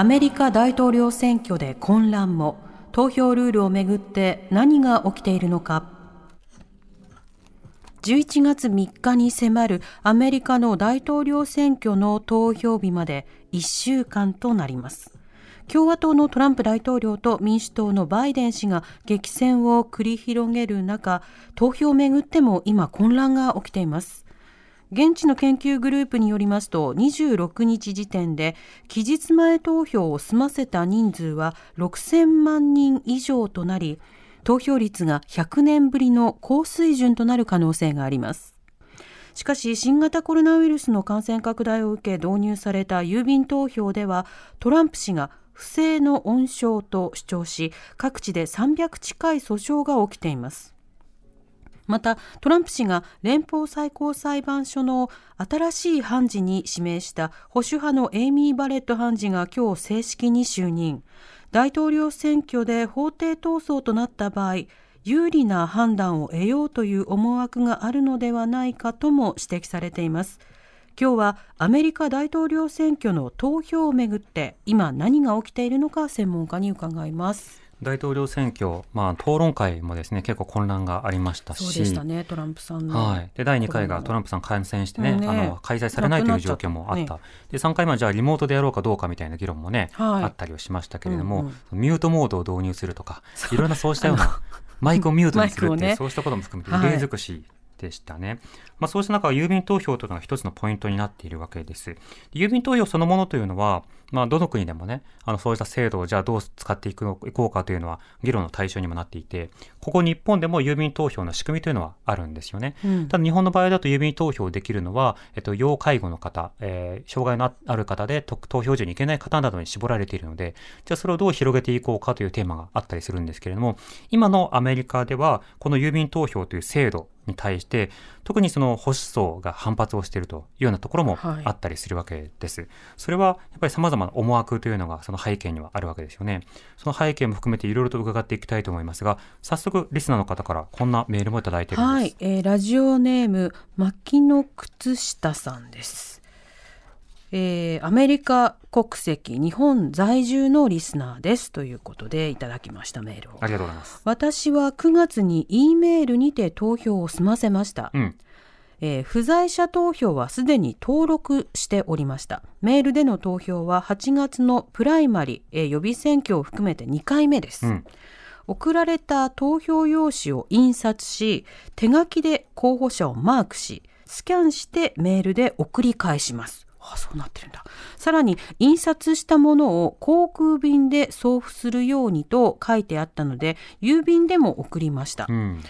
アメリカ大統領選挙で混乱も。投票ルールをめぐって何が起きているのか。11月3日に迫るアメリカの大統領選挙の投票日まで1週間となります。共和党のトランプ大統領と民主党のバイデン氏が激戦を繰り広げる中投票をめぐっても今混乱が起きています。現地の研究グループによりますと26日時点で期日前投票を済ませた人数は6000万人以上となり投票率が100年ぶりの高水準となる可能性があります。しかし新型コロナウイルスの感染拡大を受け導入された郵便投票ではトランプ氏が不正の温床と主張し各地で300近い訴訟が起きています。またトランプ氏が連邦最高裁判所の新しい判事に指名した保守派のエイミー・バレット判事が今日正式に就任。大統領選挙で法廷闘争となった場合有利な判断を得ようという思惑があるのではないかとも指摘されています。今日はアメリカ大統領選挙の投票をめぐって今何が起きているのか専門家に伺います。大統領選挙、まあ、討論会もですね結構混乱がありましたし。そうでしたねトランプさんの、はい、で第2回がトランプさん感染してね,、ね。あの開催されないという状況もあった、ね。で3回目はじゃあリモートでやろうかどうかみたいな議論もね、はい。あったりはしましたけれども、うんミュートモードを導入するとかいろんなそうしたようなマイクをミュートにするってね。そうしたことも含めてはい異例尽くしでしたね、まあ、そうした中郵便投票というのが一つのポイントになっているわけです。郵便投票そのものというのはまあ、どの国でもね、あの、そうした制度をじゃあどう使っていくのいこうかというのは議論の対象にもなっていて、ここ日本でも郵便投票の仕組みというのはあるんですよね。うん。ただ日本の場合だと郵便投票できるのは、えっと、要介護の方、えー障害のある方でと投票所に行けない方などに絞られているので、じゃあそれをどう広げていこうかというテーマがあったりするんですけれども、今のアメリカでは、この郵便投票という制度に対して、特にその保守層が反発をしているというようなところもはいあったりするわけです。それはやっぱり様々な思惑というのがその背景にはあるわけですよね。その背景も含めていろいろと伺っていきたいと思いますが、早速リスナーの方からこんなメールもいただいているんです。はい、えーラジオネーム牧野靴下さんです、えーアメリカ国籍日本在住のリスナーですということでいただきましたメールをありがとうございます。私は9月に E メールにて投票を済ませました、うん。えー不在者投票はすでに登録しておりましたメールでの投票は8月のプライマリ、えー予備選挙を含めて2回目です、うん。送られた投票用紙を印刷し手書きで候補者をマークしスキャンしてメールで送り返しますあそうなってるんださらに印刷したものを航空便で送付するようにと書いてあったので郵便でも送りました、うん。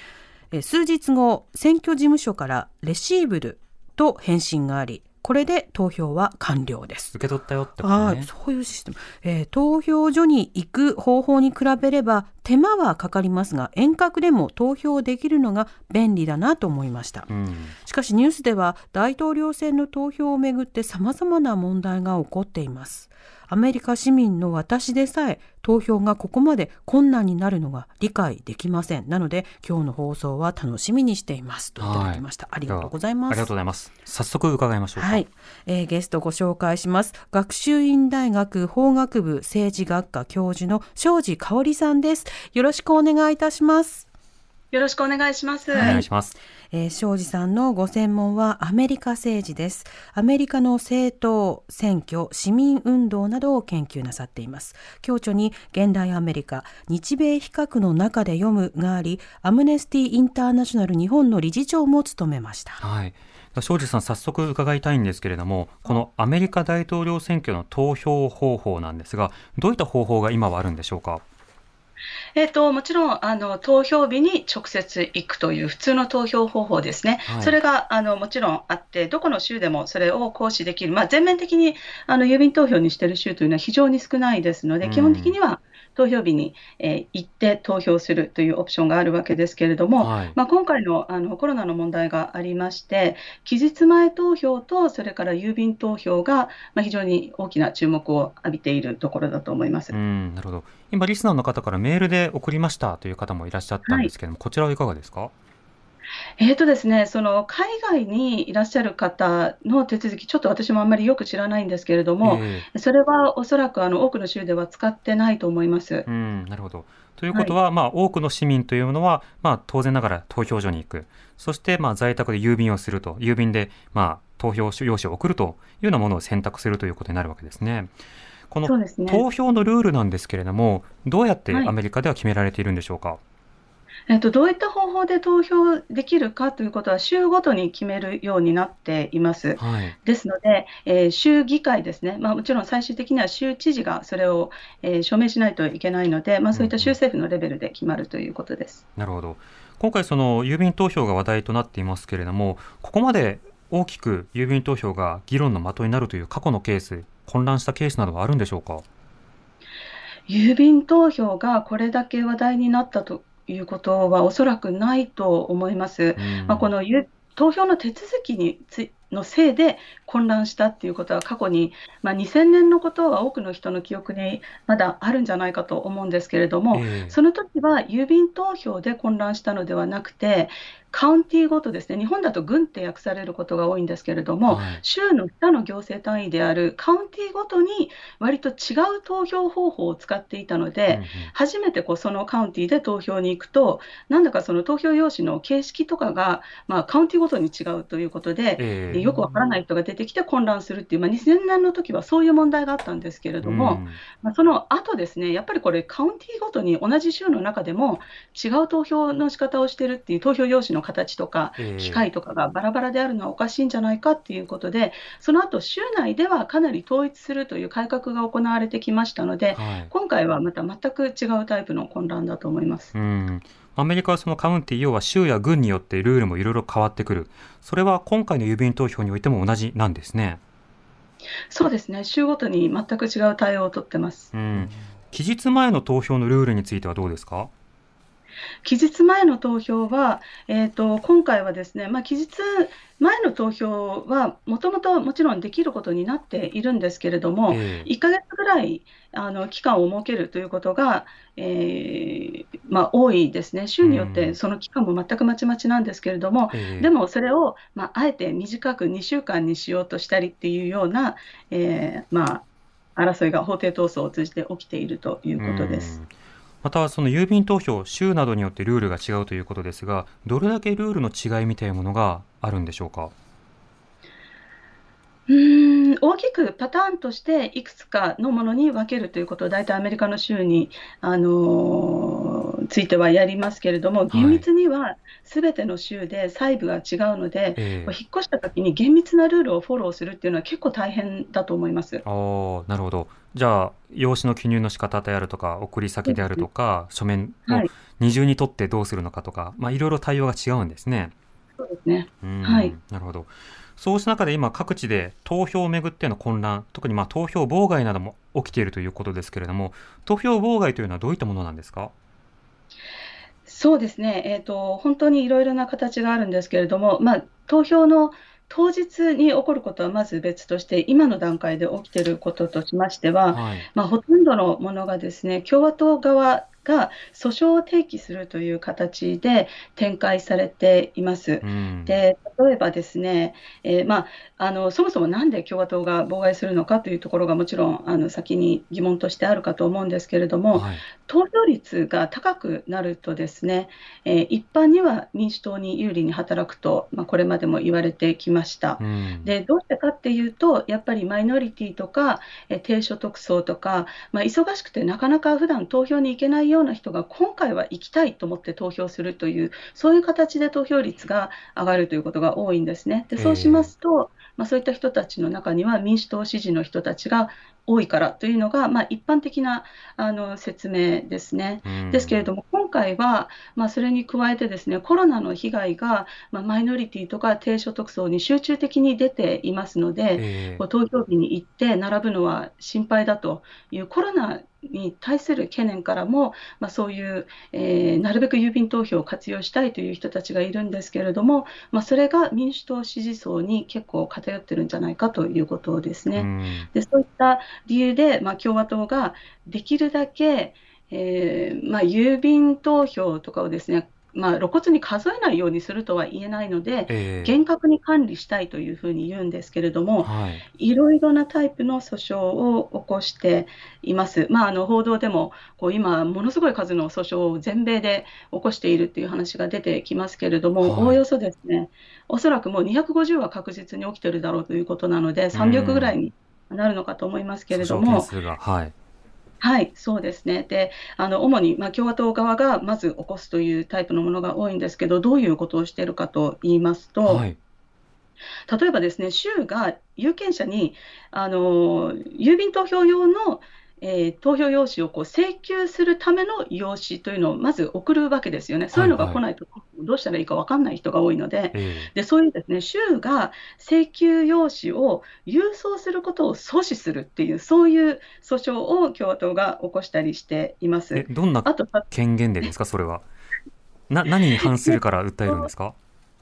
え数日後選挙事務所からレシーブルと返信がありこれで投票は完了です受け取ったよってことね。はい、そういうシステム、えー投票所に行く方法に比べれば手間はかかりますが遠隔でも投票できるのが便利だなと思いました、うん。しかしニュースでは大統領選の投票をめぐって様々な問題が起こっていますアメリカ市民の私でさえ投票がここまで困難になるのが理解できません。なので今日の放送は楽しみにしています。といただきました、ありがとうございます。ありがとうございます。早速伺いましょうか。はい、えーゲストご紹介します。学習院大学法学部政治学科教授の庄司香織さんです。よろしくお願いいたしますよろしくお願いします。お願いします。えー庄司さんのご専門はアメリカ政治ですアメリカの政党選挙市民運動などを研究なさっています共著に現代アメリカ日米比較の中で読むがありアムネスティ・インターナショナル日本の理事長も務めましたはい。庄司さん、早速伺いたいんですけれども、このアメリカ大統領選挙の投票方法なんですが、どういった方法が今はあるんでしょうか？えーと、もちろんあの投票日に直接行くという普通の投票方法ですね、はい、それがあのもちろんあって、どこの州でもそれを行使できる、まあ、全面的にあの郵便投票にしている州というのは非常に少ないですので、基本的には投票日に、えー、行って投票するというオプションがあるわけですけれども、はい、まあ、今回のあのコロナの問題がありまして、期日前投票と、それから郵便投票が、まあ、非常に大きな注目を浴びているところだと思います。うんなるほど。今、リスナーの方からメールで送りましたという方もいらっしゃったんですけれども、はい、こちらはいかがですか？えーとですね、その海外にいらっしゃる方の手続き、ちょっと私もあんまりよく知らないんですけれども、えー、それはおそらくあの多くの州では使ってないと思います。うんなるほど。ということは、はい、まあ、多くの市民というのは、まあ、当然ながら投票所に行く、そして、まあ、在宅で郵便をすると、郵便で、まあ、投票用紙を送るというようなものを選択するということになるわけですね。この投票のルールなんですけれども、どうやってアメリカでは決められているんでしょうか？はいえっと、どういった方法で投票できるかということは、州ごとに決めるようになっています。はい、ですので、えー、州議会ですね、まあ、もちろん最終的には州知事がそれを、えー、署名しないといけないので、まあ、そういった州政府のレベルで決まるということです。うん、なるほど今回、その郵便投票が話題となっていますけれども、ここまで大きく郵便投票が議論の的になるという過去のケース、混乱したケースなどはあるんでしょうか？郵便投票がこれだけ話題になったということはおそらくないと思います。うん、まあ、この投票の手続きにつのせいで混乱したっていうことは過去に、まあ、2000年のことは多くの人の記憶にまだあるんじゃないかと思うんですけれども、えー、その時は郵便投票で混乱したのではなくてカウンティーごとですね、日本だと郡って訳されることが多いんですけれども、はい、州の下の行政単位であるカウンティーごとに割と違う投票方法を使っていたので、うんうん、初めてこうそのカウンティーで投票に行くと、なんだかその投票用紙の形式とかが、まあ、カウンティーごとに違うということで、えー、よくわからない人が出てきて混乱するっていう、まあ、2000年の時はそういう問題があったんですけれども、うん、まあ、その後ですね、やっぱりこれ、カウンティーごとに同じ州の中でも違う投票の仕方をしてるっていう投票用紙の形とか、機械とかがバラバラであるのはおかしいんじゃないかっていうことで、その後州内ではかなり統一するという改革が行われてきましたので、はい、今回はまた全く違うタイプの混乱だと思います。うん。アメリカはそのカウンティ、要は州や郡によってルールもいろいろ変わってくる、それは今回の郵便投票においても同じなんですね。そうですね、州ごとに全く違う対応をとってます。うん、期日前の投票のルールについてはどうですか？期日前の投票は、えーと、今回はですね、まあ、期日前の投票はもともともちろんできることになっているんですけれども、えー、1か月ぐらいあの期間を設けるということが、えー、まあ、多いですね、州によってその期間も全くまちまちなんですけれども、えー、でもそれを、まあ、あえて短く2週間にしようとしたりっていうような、えー、まあ、争いが法廷闘争を通じて起きているということです。また、その郵便投票、州などによってルールが違うということですが、どれだけルールの違いみたいなものがあるんでしょうか？うん大きくパターンとしていくつかのものに分けるということを大体アメリカの州に、あのー、ついてはやりますけれども厳密にはすべての州で細部が違うので、はい、引っ越したときに厳密なルールをフォローするっていうのは結構大変だと思います。あなるほど。じゃあ用紙の記入の仕方であるとか送り先であるとか、書面を二重に取ってどうするのかとか、まあ、いろいろ対応が違うんですね。そうですね。はい、なるほど。そうした中で今各地で投票をめぐっての混乱、特にまあ投票妨害なども起きているということですけれども、投票妨害というのはどういったものなんですか？そうですね、えーと、本当にいろいろな形があるんですけれども、まあ、投票の当日に起こることはまず別として、今の段階で起きていることとしましては、はい、まあ、ほとんどのものがですね共和党側が訴訟を提起するという形で展開されています。うん、で例えばですね、えー、まあ、あのそもそもなんで共和党が妨害するのかというところがもちろんあの先に疑問としてあるかと思うんですけれども、はい、投票率が高くなるとですね、えー、一般には民主党に有利に働くと、まあ、これまでも言われてきました。うん、でどうしてかっていうとやっぱりマイノリティとか、えー、低所得層とか、まあ、忙しくてなかなか普段投票に行けないような人が今回は行きたいと思って投票するというそういう形で投票率が上がるということが多いんですね。でそうしますと、まあ、そういった人たちの中には民主党支持の人たちが多いからというのが、まあ、一般的なあの説明ですね。ですけれども、今回は、まあ、それに加えてですね、コロナの被害が、まあ、マイノリティとか低所得層に集中的に出ていますので、えー、投票日に行って並ぶのは心配だというコロナに対する懸念からも、まあ、そういう、えー、なるべく郵便投票を活用したいという人たちがいるんですけれども、まあ、それが民主党支持層に結構偏ってるんじゃないかということですね。でそういった理由で、まあ、共和党ができるだけ、えーまあ、郵便投票とかをですねまあ、露骨に数えないようにするとは言えないので、えー、厳格に管理したいというふうに言うんですけれども、はい、いろいろなタイプの訴訟を起こしています。まあ、あの報道でもこう今、ものすごい数の訴訟を全米で起こしているという話が出てきますけれども、おおよそですね、おそらくもう250は確実に起きているだろうということなので、300ぐらいになるのかと思いますけれども。はいはい、そうですね。で、あの主に、まあ、共和党側がまず起こすというタイプのものが多いんですけど、どういうことをしているかと言いますと、はい、例えばですね、州が有権者にあの郵便投票用のえー、投票用紙をこう請求するための用紙というのをまず送るわけですよね。そういうのが来ないとどうしたらいいか分かんない人が多いので、はいはい、でそういうですね州が請求用紙を郵送することを阻止するっていうそういう訴訟を共和党が起こしたりしています。どんな権限でですか？それは。な何に反するから訴えるんですか？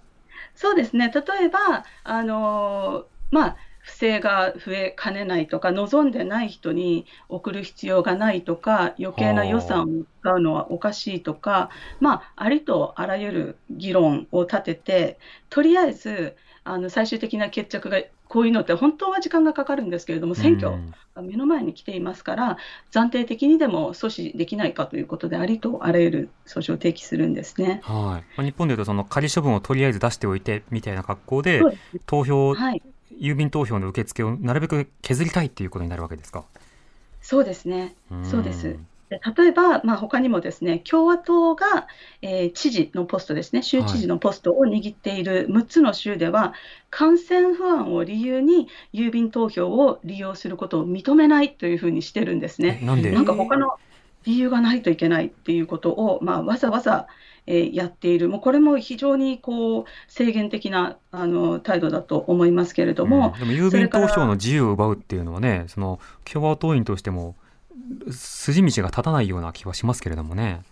そうですね例えばあのまあ不正が増えかねないとか、望んでない人に送る必要がないとか、余計な予算を使うのはおかしいとか、まあ、ありとあらゆる議論を立てて、とりあえずあの最終的な決着がこういうのって本当は時間がかかるんですけれども、選挙が目の前に来ていますから、暫定的にでも阻止できないかということで、ありとあらゆる訴訟を提起するんですね、はい、日本でいうと、その仮処分をとりあえず出しておいてみたいな格好で、投票郵便投票の受付をなるべく削りたいっていうことになるわけですか？そうですね。そうです。で例えば、まあ、他にもですね共和党が、えー、知事のポストですね、州知事のポストを握っている6つの州では、はい、感染不安を理由に郵便投票を利用することを認めないというふうにしてるんですね。なんで？なんか他の理由がないといけないっていうことを、まあ、わざわざ、えー、やっている、もうこれも非常にこう制限的なあの態度だと思いますけれども、うん、でも郵便投票の自由を奪うっていうのはね、その共和党員としても筋道が立たないような気はしますけれどもね。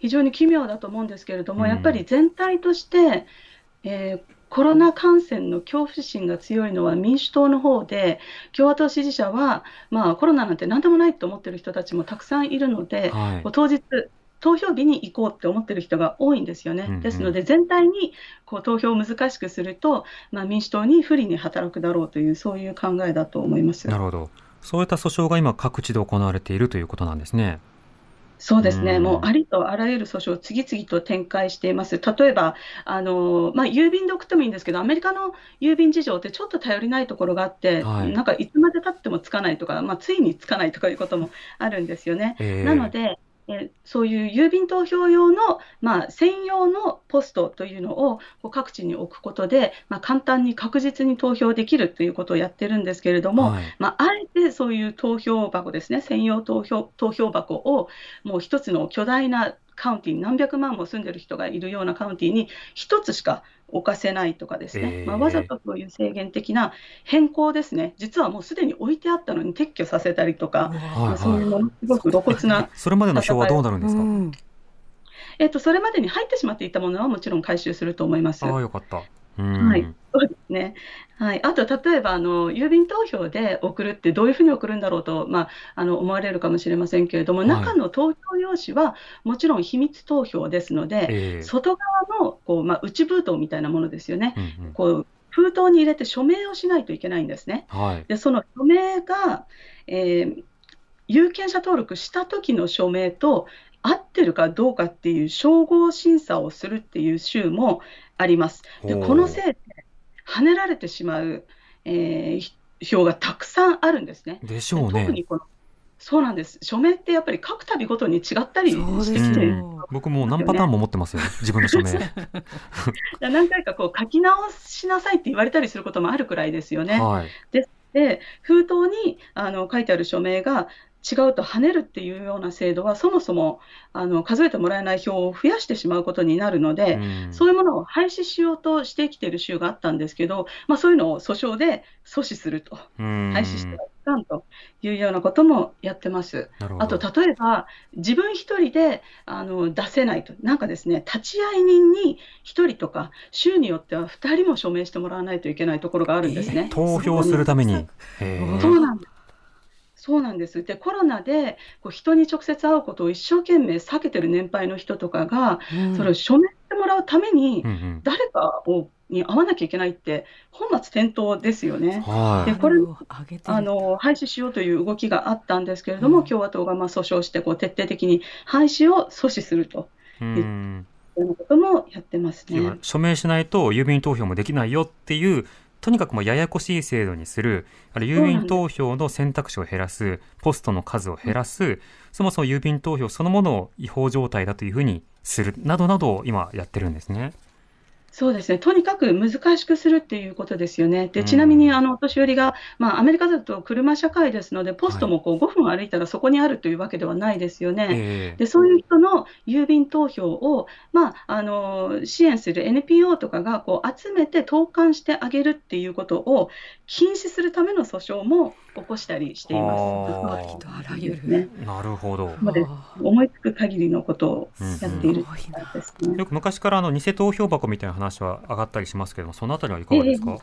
非常に奇妙だと思うんですけれども、うん、やっぱり全体として、えー、コロナ感染の恐怖心が強いのは民主党の方で、共和党支持者は、まあ、コロナなんて何でもないと思ってる人たちもたくさんいるので、はい、当日、投票日に行こうって思ってる人が多いんですよね。ですので、全体にこう投票を難しくすると、まあ、民主党に不利に働くだろうという、そういう考えだと思いますなるほど、そういった訴訟が今、各地で行われているということなんですね。そうですね、もうありとあらゆる訴訟を次々と展開しています。例えば、あのまあ、郵便で送ってもいいんですけど、アメリカの郵便事情ってちょっと頼りないところがあって、はい、なんかいつまでたってもつかないとか、まあ、ついにつかないとかいうこともあるんですよね。えー、なので、えそういう郵便投票用の、まあ、専用のポストというのをこう各地に置くことで、まあ、簡単に確実に投票できるということをやってるんですけれども、はい、まあ、あえてそういう投票箱ですね、専用投票投票箱をもう一つの巨大なカウンティに何百万も住んでる人がいるようなカウンティに一つしか置かせないとかですね、えー、まあ、わざとそういう制限的な変更ですね、実はもうすでに置いてあったのに撤去させたりとか、まあ、そういうものすごく露骨なそれまでの票はどうなるんですか、えっと、それまでに入ってしまっていたものはもちろん回収すると思います。あよかったはい、そうですね。はい、あと例えばあの郵便投票で送るってどういうふうに送るんだろうと、まあ、あの思われるかもしれませんけれども、はい、中の投票用紙はもちろん秘密投票ですので、えー、外側のこう、まあ、内封筒みたいなものですよね。うんうん、こう封筒に入れて署名をしないといけないんですね。はい、でその署名が、えー、有権者登録した時の署名と合ってるかどうかっていう照合審査をするっていう州もあります。でこのせいで跳ねられてしまう、えー、票がたくさんあるんですね。でしょうね。特にこのそうなんです。署名ってやっぱり書くたびごとに違ったりしてきてる。僕も何パターンも持ってますよ、自分の署名。何回かこう書き直しなさいって言われたりすることもあるくらいですよね。はい。で、封筒にあの書いてある署名が違うと跳ねるっていうような制度は、そもそもあの数えてもらえない票を増やしてしまうことになるので、うんそういうものを廃止しようとしてきている州があったんですけど、まあ、そういうのを訴廃で阻止すると、うん廃止してはいかんというようなこともやってます。あと、例えば、自分一人であの出せないと、なんかですね、立ち会い人に1人とか、州によっては2人も署名してもらわないといけないところがあるんですね。投票するために。そうなんです。そうなんです。で、コロナでこう人に直接会うことを一生懸命避けてる年配の人とかが、うん。それを署名してもらうために誰かをに会わなきゃいけないって本末転倒ですよね。はい。でこれあの廃止しようという動きがあったんですけれども、うん。共和党がまあ訴訟してこう徹底的に廃止を阻止すると。うん。いうようなこともやってますね。署名しないと郵便投票もできないよっていうとにかくもうややこしい制度にするある郵便投票の選択肢を減らすポストの数を減らすそもそも郵便投票そのものを違法状態だというふうにするなどなどを今やってるんですね。そうですね、とにかく難しくするっていうことですよね。うんでちなみにあのお年寄りが、まあ、アメリカだと車社会ですので、ポストもこう5分歩いたらそこにあるというわけではないですよね。ええでそういう人の郵便投票を、まあ、あの支援する NPO とかがこう集めて投函してあげるっていうことを禁止するための訴訟も起こしたりしています。ありとあらゆるね、なるほど。思いつく限りのことをやっているすごいなですね。よく昔からあの偽投票箱みたいな話は上がったりしますけども、そのあたりはいかがですか？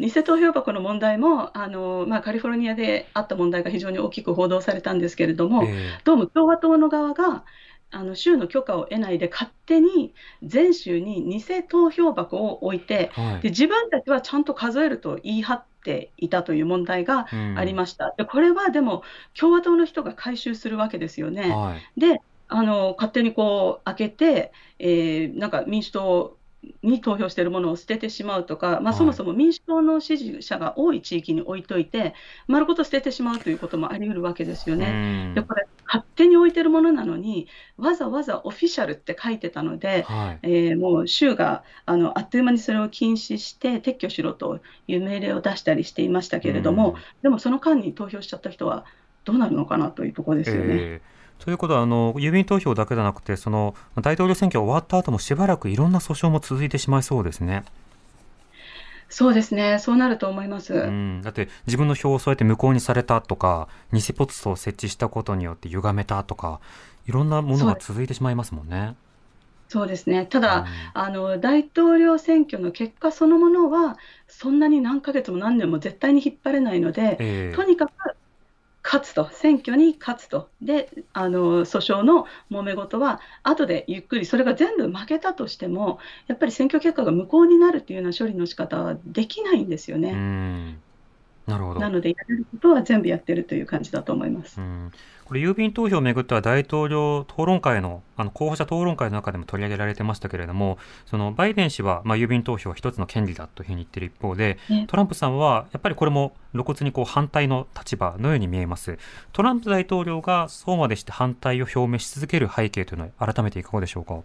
偽投票箱の問題もあの、まあ、カリフォルニアであった問題が非常に大きく報道されたんですけれども、えどうも共和党の側があの州の許可を得ないで勝手に全州に偽投票箱を置いてえはいで自分たちはちゃんと数えると言い張っていたという問題がありましした。でこれはでも共和党の人が回収するわけですよね。はい。であの勝手にこう開けて、えーなんか民主党に投票しているものを捨ててしまうとか、まあ、はいそもそも民主党の支持者が多い地域に置いといて、丸ごと捨ててしまうということもあり得るわけですよね。うんでこれ、勝手に置いてるものなのに、わざわざオフィシャルって書いてたので、はい。えーもう州があのあっという間にそれを禁止して撤去しろという命令を出したりしていましたけれども、うんでもその間に投票しちゃった人はどうなるのかなというところですよね。ええということはあの郵便投票だけでなくてその大統領選挙終わった後もしばらくいろんな訴訟も続いてしまいそうですね。そうですね、そうなると思います。うん、だって自分の票をそうやって無効にされたとか偽ポストを設置したことによって歪めたとかいろんなものが続いてしまいますもんね。そうですね。ただ、あの大統領選挙の結果そのものはそんなに何ヶ月も何年も絶対に引っ張れないので、ええとにかく勝つと、選挙に勝つと、であの訴訟の揉め事は後でゆっくり、それが全部負けたとしても、やっぱり選挙結果が無効になるというような処理の仕方はできないんですよね。んなるほど。なので、やれることは全部やってるという感じだと思います。う。ん。これ郵便投票をめぐっては大統領討論会のあの候補者討論会の中でも取り上げられてましたけれどもそのバイデン氏は、まあ、郵便投票は一つの権利だというふうに言ってる一方でね。トランプさんはやっぱりこれも露骨にこう反対の立場のように見えます。トランプ大統領がそうまでして反対を表明し続ける背景というのは改めていかがでしょうか？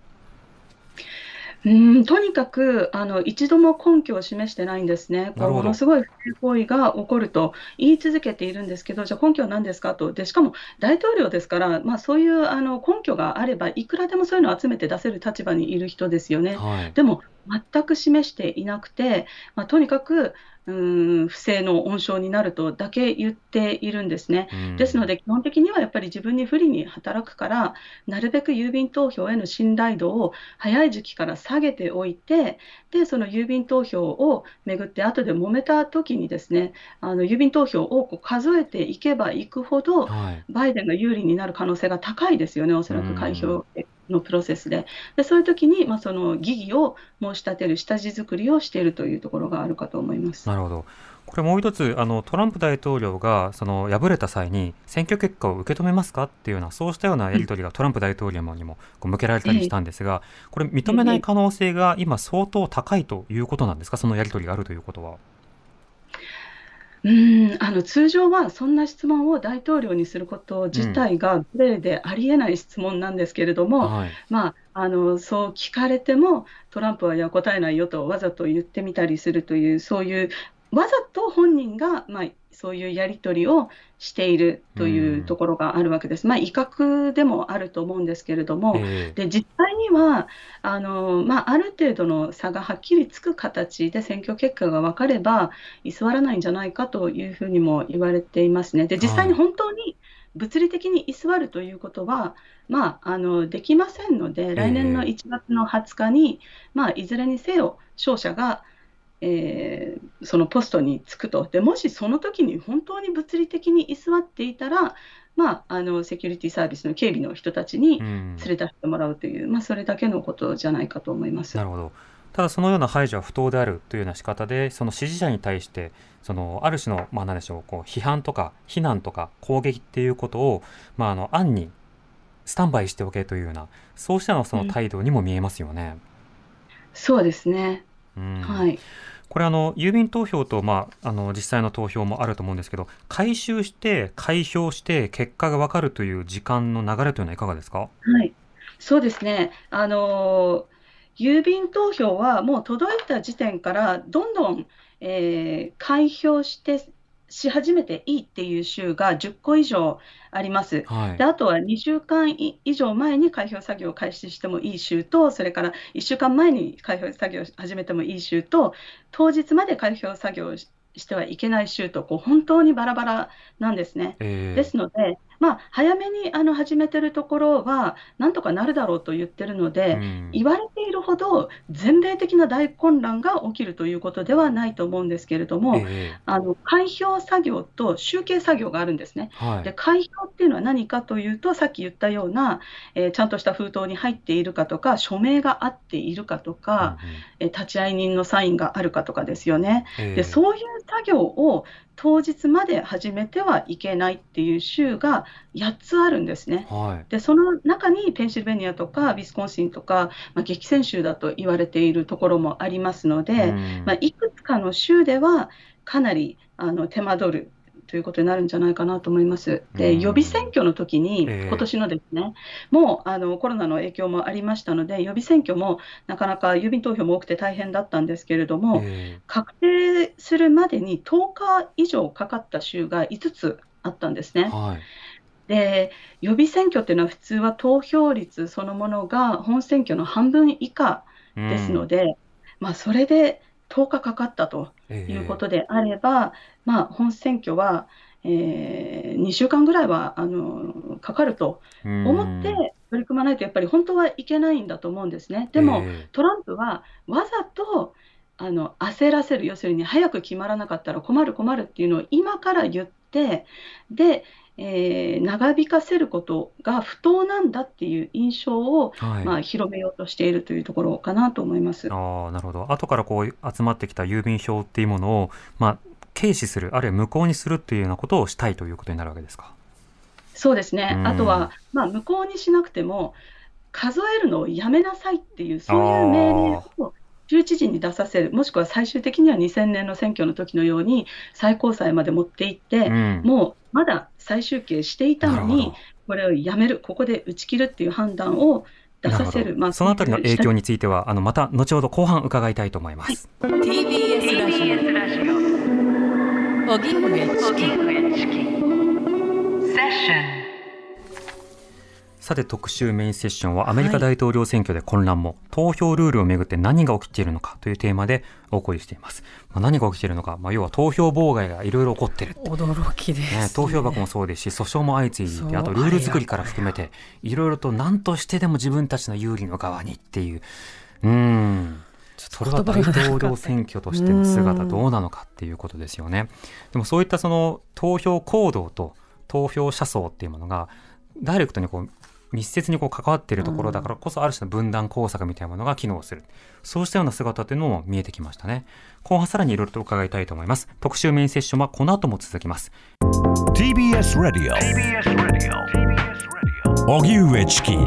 うんとにかくあの一度も根拠を示してないんですね、こものすごい不正行為が起こると言い続けているんですけど、じゃあ根拠は何ですかと、でしかも大統領ですから、まあ、そういうあの根拠があれば、いくらでもそういうのを集めて出せる立場にいる人ですよね。はい。でも全く示していなくて、まあ、とにかくうん不正の温床になるとだけ言っているんですね。うん。ですので、基本的にはやっぱり自分に不利に働くから、なるべく郵便投票への信頼度を早い時期から下げておいて、でその郵便投票をめぐって、後で揉めた時にですね、あの郵便投票をこう数えていけばいくほど、はい。バイデンが有利になる可能性が高いですよね、おそらく開票のプロセスで。でそういう時に、まあ、その疑義を申し立てる下地作りをしているというところがあるかと思います。なるほど。これもう一つあのトランプ大統領がその敗れた際に選挙結果を受け止めますかっていうようなそうしたようなやり取りがトランプ大統領にもこう向けられたりしたんですが、これ認めない可能性が今相当高いということなんですか？そのやり取りがあるということは。うんあの通常はそんな質問を大統領にすること自体が例でありえない質問なんですけれども、はい。まあ、あのそう聞かれてもトランプはいや答えないよとわざと言ってみたりするというそういうわざと本人が、まあ、そういうやり取りをしているというところがあるわけです。まあ、威嚇でもあると思うんですけれども、ええ。で実際にはあの、まあ、ある程度の差がはっきりつく形で選挙結果が分かれば居座らないんじゃないかというふうにも言われていますね。で実際に本当に物理的に居座るということは、まあ、あのできませんので、来年の1月の20日に、まあ、いずれにせよ勝者が、えーそのポストに就くとで、もしその時に本当に物理的に居座っていたら、まあ、あのセキュリティサービスの警備の人たちにうん連れ出してもらうという、まあ、それだけのことじゃないかと思います。なるほど。ただそのような排除は不当であるというような仕方で、その支持者に対して、そのある種の、まあ、なんでしょう、こう批判とか非難とか攻撃っていうことを、まあ、あの暗にスタンバイしておけというような、そうしたのその態度にも見えますよね。そうですね、うんはい、これあの郵便投票と、まあ、あの実際の投票もあると思うんですけど回収して開票して結果が分かるという時間の流れというのはいかがですか？はい、そうですね、あの郵便投票はもう届いた時点からどんどん、えー開票してし始めていいっていう州が10個以上あります。はいであとは2週間以上前に開票作業を開始してもいい州と、それから1週間前に開票作業を始めてもいい州と、当日まで開票作業をししてはいけない州とこう、本当にバラバラなんですね。えーですので、まあ、早めにあの始めてるところは、なんとかなるだろうと言ってるので、うん。言われているほど全米的な大混乱が起きるということではないと思うんですけれども、えあの開票作業と集計作業があるんですね。ーはい。で開票っていうのは何かというと、さっき言ったような、えーちゃんとした封筒に入っているかとか、署名があっているかとか、うんうん。えー立会人のサインがあるかとかですよね。えーでそういう作業を当日まで始めてはいけないっていう州が8つあるんですね。はいでその中にペンシルベニアとかウィスコンシンとか、まあ、激戦州だと言われているところもありますので、うんまあ、いくつかの州ではかなりあの手間取るということになるんじゃないかなと思います。でうん。予備選挙の時に、ええ。今年のですね、もうあのコロナの影響もありましたので、予備選挙もなかなか郵便投票も多くて大変だったんですけれども、え確定するまでに10日以上かかった州が5つあったんですね。ーはい。で予備選挙っていうのは普通は投票率そのものが本選挙の半分以下ですので、まあ、それで10日かかったということであれば、まあ、本選挙は、え2週間ぐらいはあのかかると思って取り組まないとやっぱり本当はいけないんだと思うんですね。でも、え。トランプはわざとあの焦らせる、要するに早く決まらなかったら困る、困るっていうのを今から言って、で、えー長引かせることが不当なんだっていう印象を、ーはいまあ、広めようとしているというところかなと思います。ああ、なるほど。後からこう集まってきた郵便票っていうものを、まあ、軽視する、あるいは無効にするっていうようなことをしたいということになるわけですか。そうですね、うんあとは、まあ、無効にしなくても、数えるのをやめなさいっていう、そういう命令を州知事に出させる、もしくは最終的には2000年の選挙の時のように、最高裁まで持っていって、うん。もうまだ再集計していたのにほ、これをやめる、ここで打ち切るっていう判断を出させる、まあ、そのあたりの影響にについては、あのまた後ほど後半伺いたいと思います。TBS ラジオ。荻上チキさて特集メインセッションはアメリカ大統領選挙で混乱も、投票ルールをめぐって何が起きているのかというテーマでお送りしています。まあ、何が起きているのか、まあ、要は投票妨害がいろいろ起こっている。驚きです、ね、投票箱もそうですし、訴訟も相次いであとルール作りから含めて、いろいろと何としてでも自分たちの有利の側にっていう、うーん。それは大統領選挙としての姿どうなのかっていうことですよね。でもそういったその投票行動と投票者層っていうものが、ダイレクトにこう密接にこう関わっているところだからこそある種の分断工作みたいなものが機能する。そうしたような姿というのも見えてきましたね。後半さらにいろいろと伺いたいと思います。特集メインセッションはこの後も続きます。TBS Radio 荻上チキ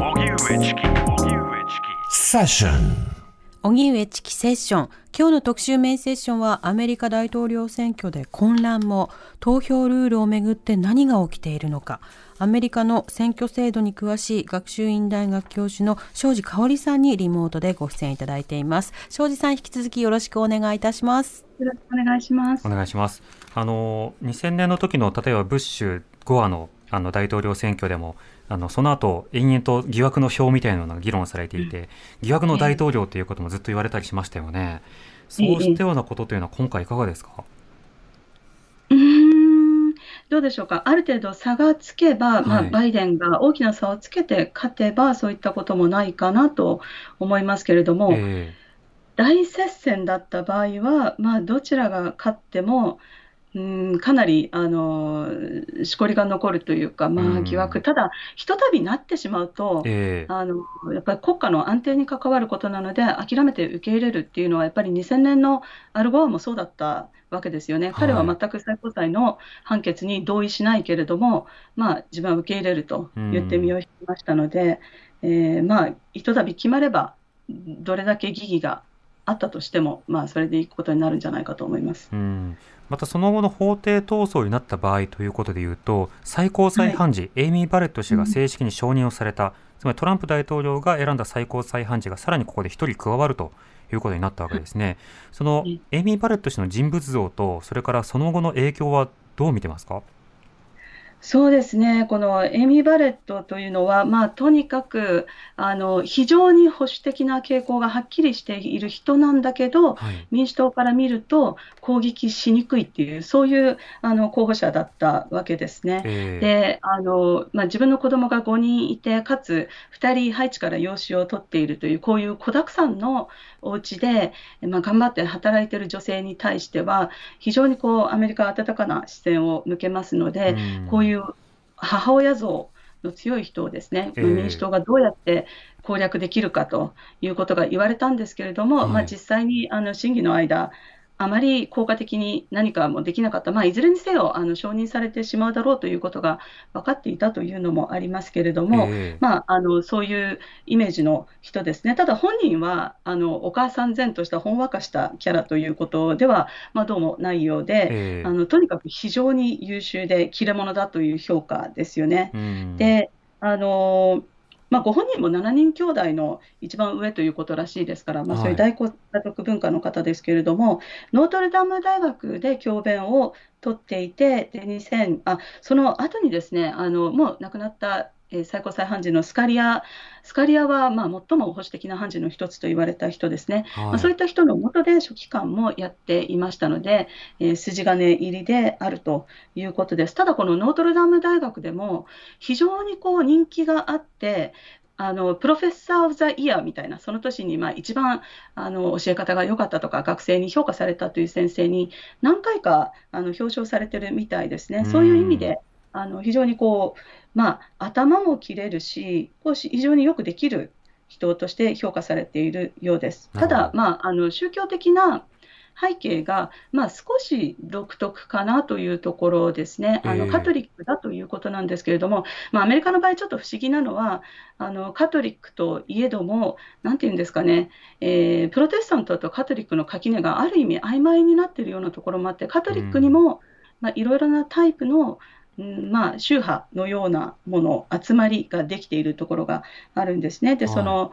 セッション荻上チキセッション。今日の特集メインセッションはアメリカ大統領選挙で混乱も、投票ルールをめぐって何が起きているのか。アメリカの選挙制度に詳しい学習院大学教授の庄司香織さんにリモートでご出演いただいています。庄司さん引き続きよろしくお願いいたします。よろしくお願いします。お願いします。あの2000年の時の例えばブッシュゴアのあの大統領選挙でもあのその後延々と疑惑の票みたいなのが議論されていて、疑惑の大統領ということもずっと言われたりしましたよね。そうしたようなことというのは今回いかがですか。うんどうでしょうか、ある程度差がつけば、まあ、バイデンが大きな差をつけて勝てば、そういったこともないかなと思いますけれども、えー、大接戦だった場合は、まあ、どちらが勝っても、うん、かなりあのしこりが残るというか、まあ、疑惑、ただ、ひとたびなってしまうと、えー、あの、やっぱり国家の安定に関わることなので、諦めて受け入れるっていうのは、やっぱり2000年のアルゴアもそうだったわけですよね、彼は全く最高裁の判決に同意しないけれども、まあ、自分は受け入れると言って身を引きましたので、えー、まあ、ひとたび決まれば、どれだけ疑義があったとしても、まあ、それでいくことになるんじゃないかと思います。うんまたその後の法廷闘争になった場合ということでいうと、最高裁判事、はい、エイミー・バレット氏が正式に承認をされた、うん、つまりトランプ大統領が選んだ最高裁判事がさらにここで1人加わるということになったわけですね。そのエイミー・バレット氏の人物像と、それからその後の影響はどう見てますか？そうですね、このエイミー・バレットというのは、まあ、とにかくあの非常に保守的な傾向がはっきりしている人なんだけど、はい、民主党から見ると攻撃しにくいっていう、そういうあの候補者だったわけですね。えー、であのまあ、自分の子供が5人いて、かつ2人、ハイチから養子を取っているという、こういう子だくさんのお家で、まあ、頑張って働いている女性に対しては、非常にこうアメリカは温かな視線を向けますので、こういう母親像の強い人をですね、えー、民主党がどうやって攻略できるかということが言われたんですけれども、はい、まあ、実際にあの審議の間、あまり効果的に何かもできなかった、まあ、いずれにせよあの承認されてしまうだろうということが分かっていたというのもありますけれども、えー、まあ、あのそういうイメージの人ですね、ただ本人はあのお母さん前としたほんわかしたキャラということでは、まあ、どうもないようで、えー、あのとにかく非常に優秀で切れ者だという評価ですよね。であのまあ、ご本人も7人兄弟の一番上ということらしいですから、まあ、そういう大家族文化の方ですけれども、はい、ノートルダム大学で教鞭を取っていて、で2000あその後にですねあのもう亡くなったえー、最高裁判事のスカリア、スカリアはまあ最も保守的な判事の一つと言われた人ですね、はい、まあ、そういった人のもとで書記官もやっていましたので、えー、筋金入りであるということです。ただ、このノートルダム大学でも非常にこう人気があって、あのプロフェッサー・オブ・ザ・イヤーみたいな、その年にまあ一番あの教え方が良かったとか、学生に評価されたという先生に何回かあの表彰されてるみたいですね。そういう意味であの非常にこうまあ、頭も切れるし、非常によくできる人として評価されているようです。ただ、まあ、あの宗教的な背景が、まあ、少し独特かなというところですね、あのカトリックだということなんですけれども、まあ、アメリカの場合、ちょっと不思議なのは、あのカトリックといえども、なんていうんですかね、えー、プロテスタントとカトリックの垣根がある意味曖昧になっているようなところもあって、カトリックにも、まあ、いろいろなタイプのうんまあ、宗派のようなもの、集まりができているところがあるんですね。で、その、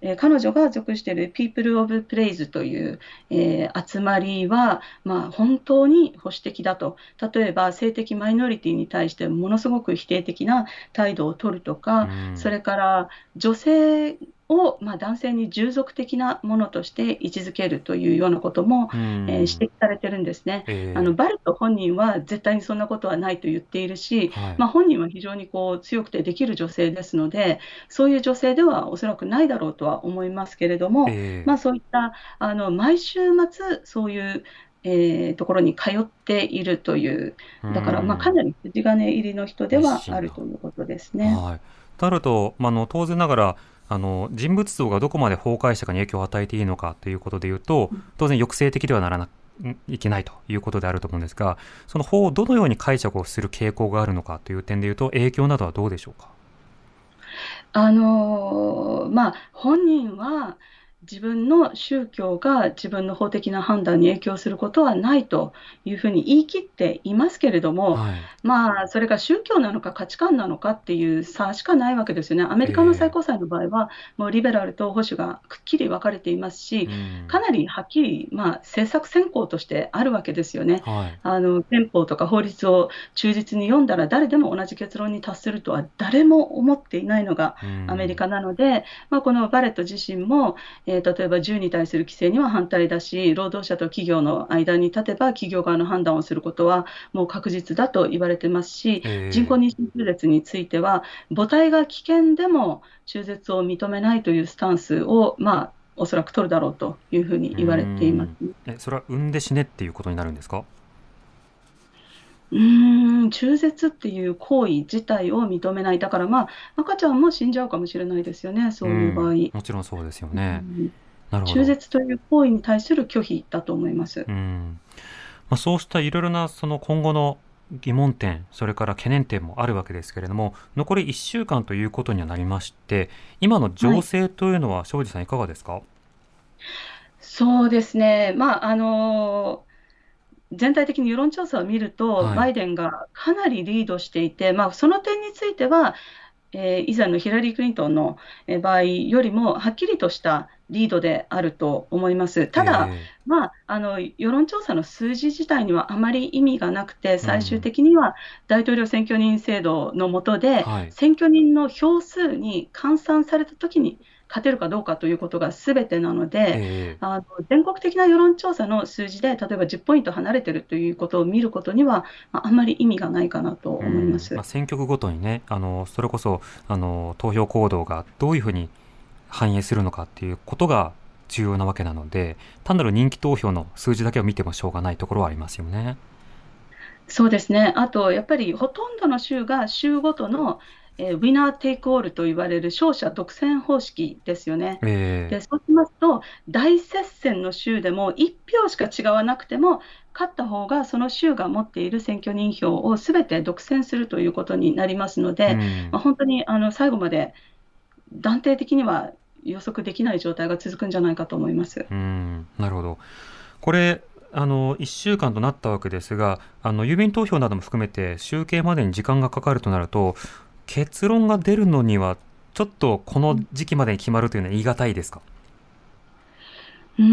え彼女が属している People of Praise という、えー、集まりは、まあ、本当に保守的だと。例えば、性的マイノリティに対してものすごく否定的な態度を取るとか、うん、それから女性を、まあ、男性に従属的なものとして位置づけるというようなことも、えー、指摘されてるんですね、えー、あのバルト本人は絶対にそんなことはないと言っているし、はい、まあ、本人は非常にこう強くてできる女性ですので、そういう女性ではおそらくないだろうとは思いますけれども、えー、まあ、そういったあの毎週末、そういうえー、ところに通っているという、だからまあかなり筋金入りの人ではあるということですね。はい、となると、まあ、の当然ながら、あの人物像がどこまで法解釈に影響を与えていいのかということでいうと、当然抑制的ではならないけないということであると思うんですが、その法をどのように解釈をする傾向があるのかという点でいうと、影響などはどうでしょうか？あのまあ、本人は自分の宗教が自分の法的な判断に影響することはないというふうに言い切っていますけれども、はい、まあ、それが宗教なのか価値観なのかっていう差しかないわけですよね。アメリカの最高裁の場合は、もうリベラルと保守がくっきり分かれていますし、かなりはっきり、まあ、政策先行としてあるわけですよね。はい、あの憲法とか法律を忠実に読んだら誰でも同じ結論に達するとは誰も思っていないのがアメリカなので、まあ、このバレット自身も、えー、例えば銃に対する規制には反対だし、労働者と企業の間に立てば、企業側の判断をすることはもう確実だと言われてますし、人工妊娠中絶については、母体が危険でも中絶を認めないというスタンスを、まあ、おそらく取るだろうというふうに言われています、えそれは産んで死ねっていうことになるんですか？うん中絶っていう行為自体を認めない、だからまあ、赤ちゃんも死んじゃうかもしれないですよね、そういう場合。もちろんそうですよね。中絶という行為に対する拒否だと思います。うん。まあ、そうしたいろいろなその今後の疑問点、それから懸念点もあるわけですけれども、残り1週間ということにはなりまして、今の情勢というのは、庄司さん、いかがですか？そうですね、まああの全体的に世論調査を見ると、はい、バイデンがかなりリードしていて、まあ、その点については、えー、以前のヒラリー・クリントンの場合よりもはっきりとしたリードであると思います。ただ、えー、まあ、あの世論調査の数字自体にはあまり意味がなくて、最終的には大統領選挙人制度の下で、はい、選挙人の票数に換算されたときに、勝てるかどうかということがすべてなので、えー、あの全国的な世論調査の数字で、例えば10ポイント離れてるということを見ることには、まあ、あんまり意味がないかなと思います、まあ、選挙区ごとにね、あのそれこそあの投票行動がどういうふうに反映するのかっていうことが重要なわけなので、単なる人気投票の数字だけを見てもしょうがないところはありますよね。そうですね。あと、やっぱりほとんどの州が州ごとのえー、ウィナーテイクオールと言われる勝者独占方式ですよね。えー、でそうしますと、大接戦の州でも1票しか違わなくても、勝った方がその州が持っている選挙人票をすべて独占するということになりますので、うん、まあ、本当にあの最後まで断定的には予測できない状態が続くんじゃないかと思います。うんなるほどこれあの1週間となったわけですがあの郵便投票なども含めて集計までに時間がかかるとなると結論が出るのには、ちょっとこの時期までに決まるというのは言い難いですか？うー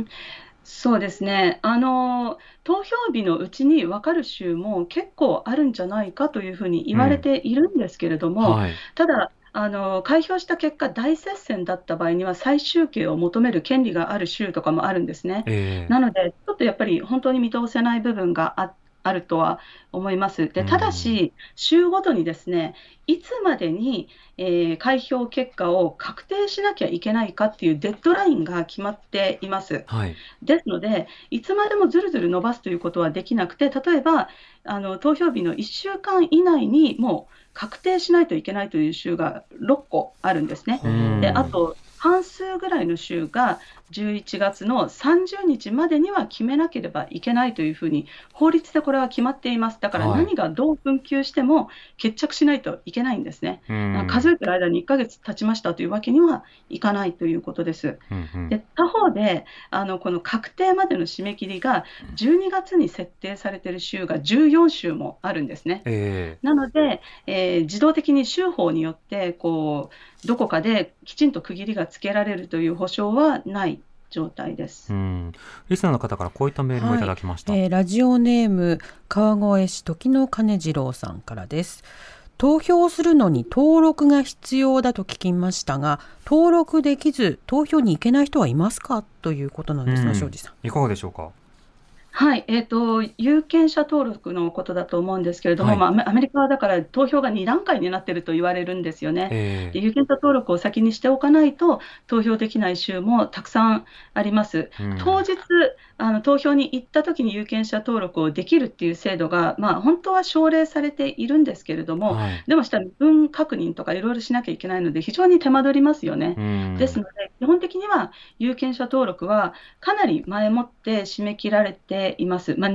ん、そうですね。あの、投票日のうちに分かる州も結構あるんじゃないかというふうに言われているんですけれども、うんはい、ただ、あの開票した結果、大接戦だった場合には、再集計を求める権利がある州とかもあるんですね。えー、なので、ちょっとやっぱり本当に見通せない部分があって、あるとは思います。でただし、週ごとにですねいつまでに、えー、開票結果を確定しなきゃいけないかっていうデッドラインが決まっています。はい、ですので、いつまでもずるずる伸ばすということはできなくて、例えばあの投票日の1週間以内にもう確定しないといけないという週が6個あるんですね。であと半数ぐらいの州が11月の30日までには決めなければいけないというふうに法律でこれは決まっています。だから何がどう紛糾しても決着しないといけないんですね。はい、数えてる間に1ヶ月経ちましたというわけにはいかないということです。うんうん、で他方であのこの確定までの締め切りが12月に設定されている州が14州もあるんですね。えー、なので、えー、自動的に州法によってこうどこかできちんと区切りがつけられるという保証はない状態です。うん。リスナーの方からこういったメールもいただきました。はい、えー、ラジオネーム川越市時の金次郎さんからです。投票するのに登録が必要だと聞きましたが、登録できず投票に行けない人はいますか？ということなんですが、庄司さん。いかがでしょうか？はい、えーと、有権者登録のことだと思うんですけれども、はい、まあ、アメリカはだから投票が2段階になっていると言われるんですよね、えー、有権者登録を先にしておかないと、投票できない州もたくさんあります。うん、当日あの投票に行った時に有権者登録をできるっていう制度が、まあ、本当は奨励されているんですけれども、はい、でもしたら身分確認とかいろいろしなきゃいけないので、非常に手間取りますよね。うん、ですので、基本的には有権者登録はかなり前もって締め切られています。まあ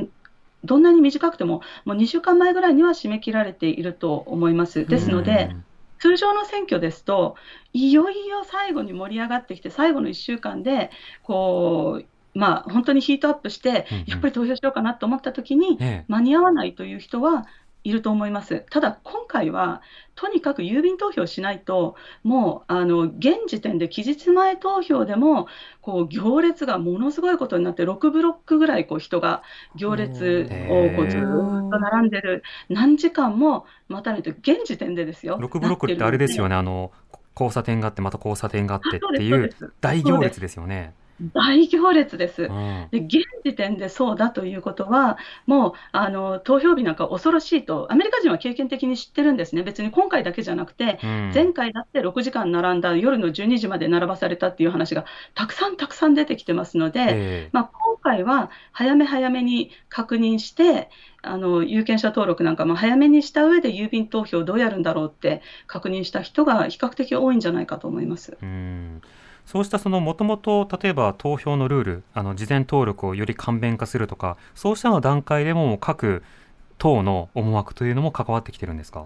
どんなに短くても、もう2週間前ぐらいには締め切られていると思います。ですので、通常の選挙ですと、いよいよ最後に盛り上がってきて、最後の1週間で、こう、まあ、本当にヒートアップして、やっぱり投票しようかなと思ったときに、間に合わないという人はいると思います。ただ、今回はとにかく郵便投票しないと、もうあの現時点で期日前投票でもこう行列がものすごいことになって、6ブロックぐらいこう人が行列をこうずっと並んでる、何時間も待たないと、現時点でですよ。6ブロックってあれですよね、あの交差点があって、また交差点があってっていう大行列ですよね。大行列です。で現時点でそうだということは、もうあの投票日なんか恐ろしいと、アメリカ人は経験的に知ってるんですね、別に今回だけじゃなくて、うん、前回だって6時間並んだ、夜の12時まで並ばされたっていう話がたくさんたくさん出てきてますので、えー、まあ、今回は早め早めに確認して、あの有権者登録なんかも早めにした上で郵便投票どうやるんだろうって確認した人が比較的多いんじゃないかと思います。うん。そうしたそのもともと例えば投票のルールあの事前登録をより簡便化するとかそうしたの段階でも各党の思惑というのも関わってきてるんですか？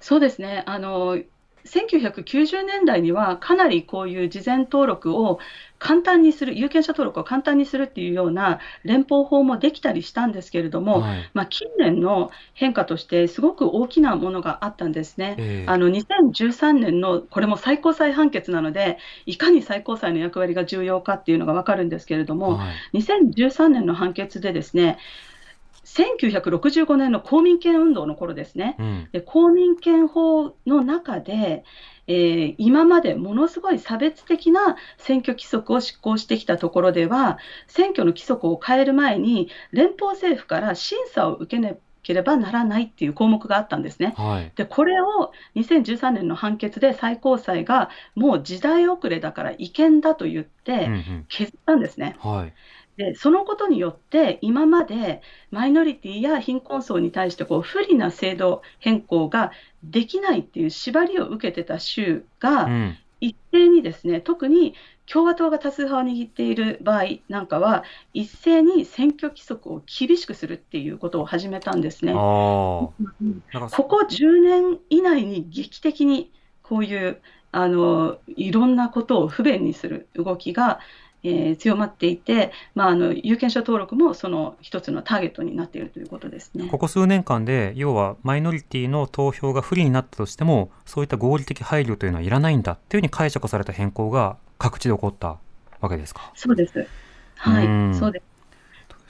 そうですね。あの1990年代にはかなりこういう事前登録を簡単にする、有権者登録を簡単にするっていうような連邦法もできたりしたんですけれども、はい、まあ、近年の変化として、すごく大きなものがあったんですね。えー、あの2013年の、これも最高裁判決なので、いかに最高裁の役割が重要かっていうのが分かるんですけれども、はい、2013年の判決でですね、1965年の公民権運動の頃ですね、うん、で公民権法の中で、えー、今までものすごい差別的な選挙規則を執行してきたところでは、選挙の規則を変える前に、連邦政府から審査を受けなければならないっていう項目があったんですね。はい、でこれを2013年の判決で最高裁がもう時代遅れだから違憲だと言って削ったんですね。うんうんはいでそのことによって、今までマイノリティや貧困層に対してこう不利な制度変更ができないっていう縛りを受けてた州が、一斉にですね、特に共和党が多数派を握っている場合なんかは、一斉に選挙規則を厳しくするっていうことを始めたんですね。ここ10年以内に劇的にこういうあのいろんなことを不便にする動きがえー、強まっていて、まあ、あの有権者登録もその一つのターゲットになっているということですねここ数年間で、要はマイノリティの投票が不利になったとしても、そういった合理的配慮というのはいらないんだというふうに解釈された変更が各地で起こったわけですか？そうです。はい、そうです。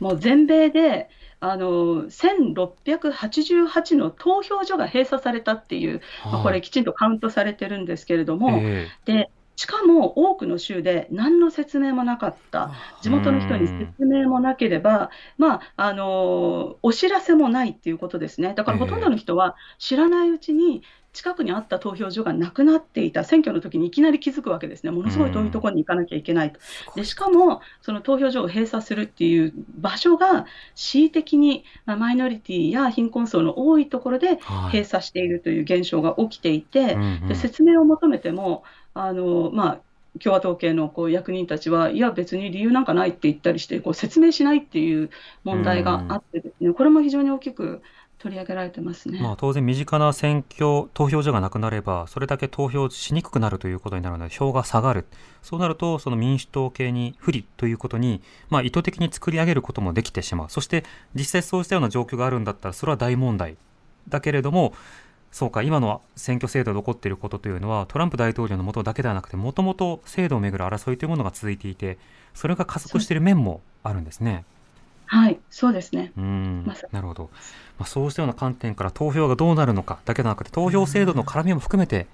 もう全米であの1688の投票所が閉鎖されたっていう、まあ、これ、きちんとカウントされてるんですけれども、えー、でしかも多くの州で何の説明もなかった、地元の人に説明もなければ、まあ、あのお知らせもないっていうことですね、だからほとんどの人は知らないうちに、近くにあった投票所がなくなっていた、選挙の時にいきなり気づくわけですね、ものすごい遠いところに行かなきゃいけないと。でしかも、その投票所を閉鎖するっていう場所が、恣意的に、まあ、マイノリティや貧困層の多いところで閉鎖しているという現象が起きていて、で説明を求めても、あのまあ、共和党系のこう役人たちは、いや、別に理由なんかないって言ったりして、こう説明しないっていう問題があってですね、これも非常に大きく取り上げられてますね、まあ、当然、身近な選挙、投票所がなくなれば、それだけ投票しにくくなるということになるので、票が下がる、そうなると、その民主党系に不利ということに、まあ、意図的に作り上げることもできてしまう、そして実際そうしたような状況があるんだったら、それは大問題。だけれども、そうか、今の選挙制度で起こっていることというのは、トランプ大統領のもとだけではなくて、もともと制度をめぐる争いというものが続いていて、それが加速している面もあるんですね。はい、そうですね。うん、ま、なるほど。まあ、そうしたような観点から投票がどうなるのかだけでなくて、投票制度の絡みも含めて、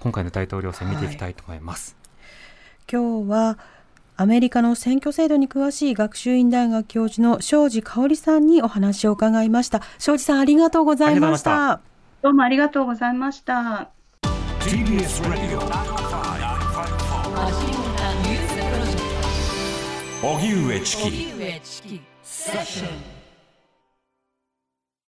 今回の大統領選見ていきたいと思います。はい、今日はアメリカの選挙制度に詳しい学習院大学教授の庄司香織さんにお話を伺いました。庄司さんありがとうございました。どうもありがとうございました。TBS ラジオ荻上チキセッション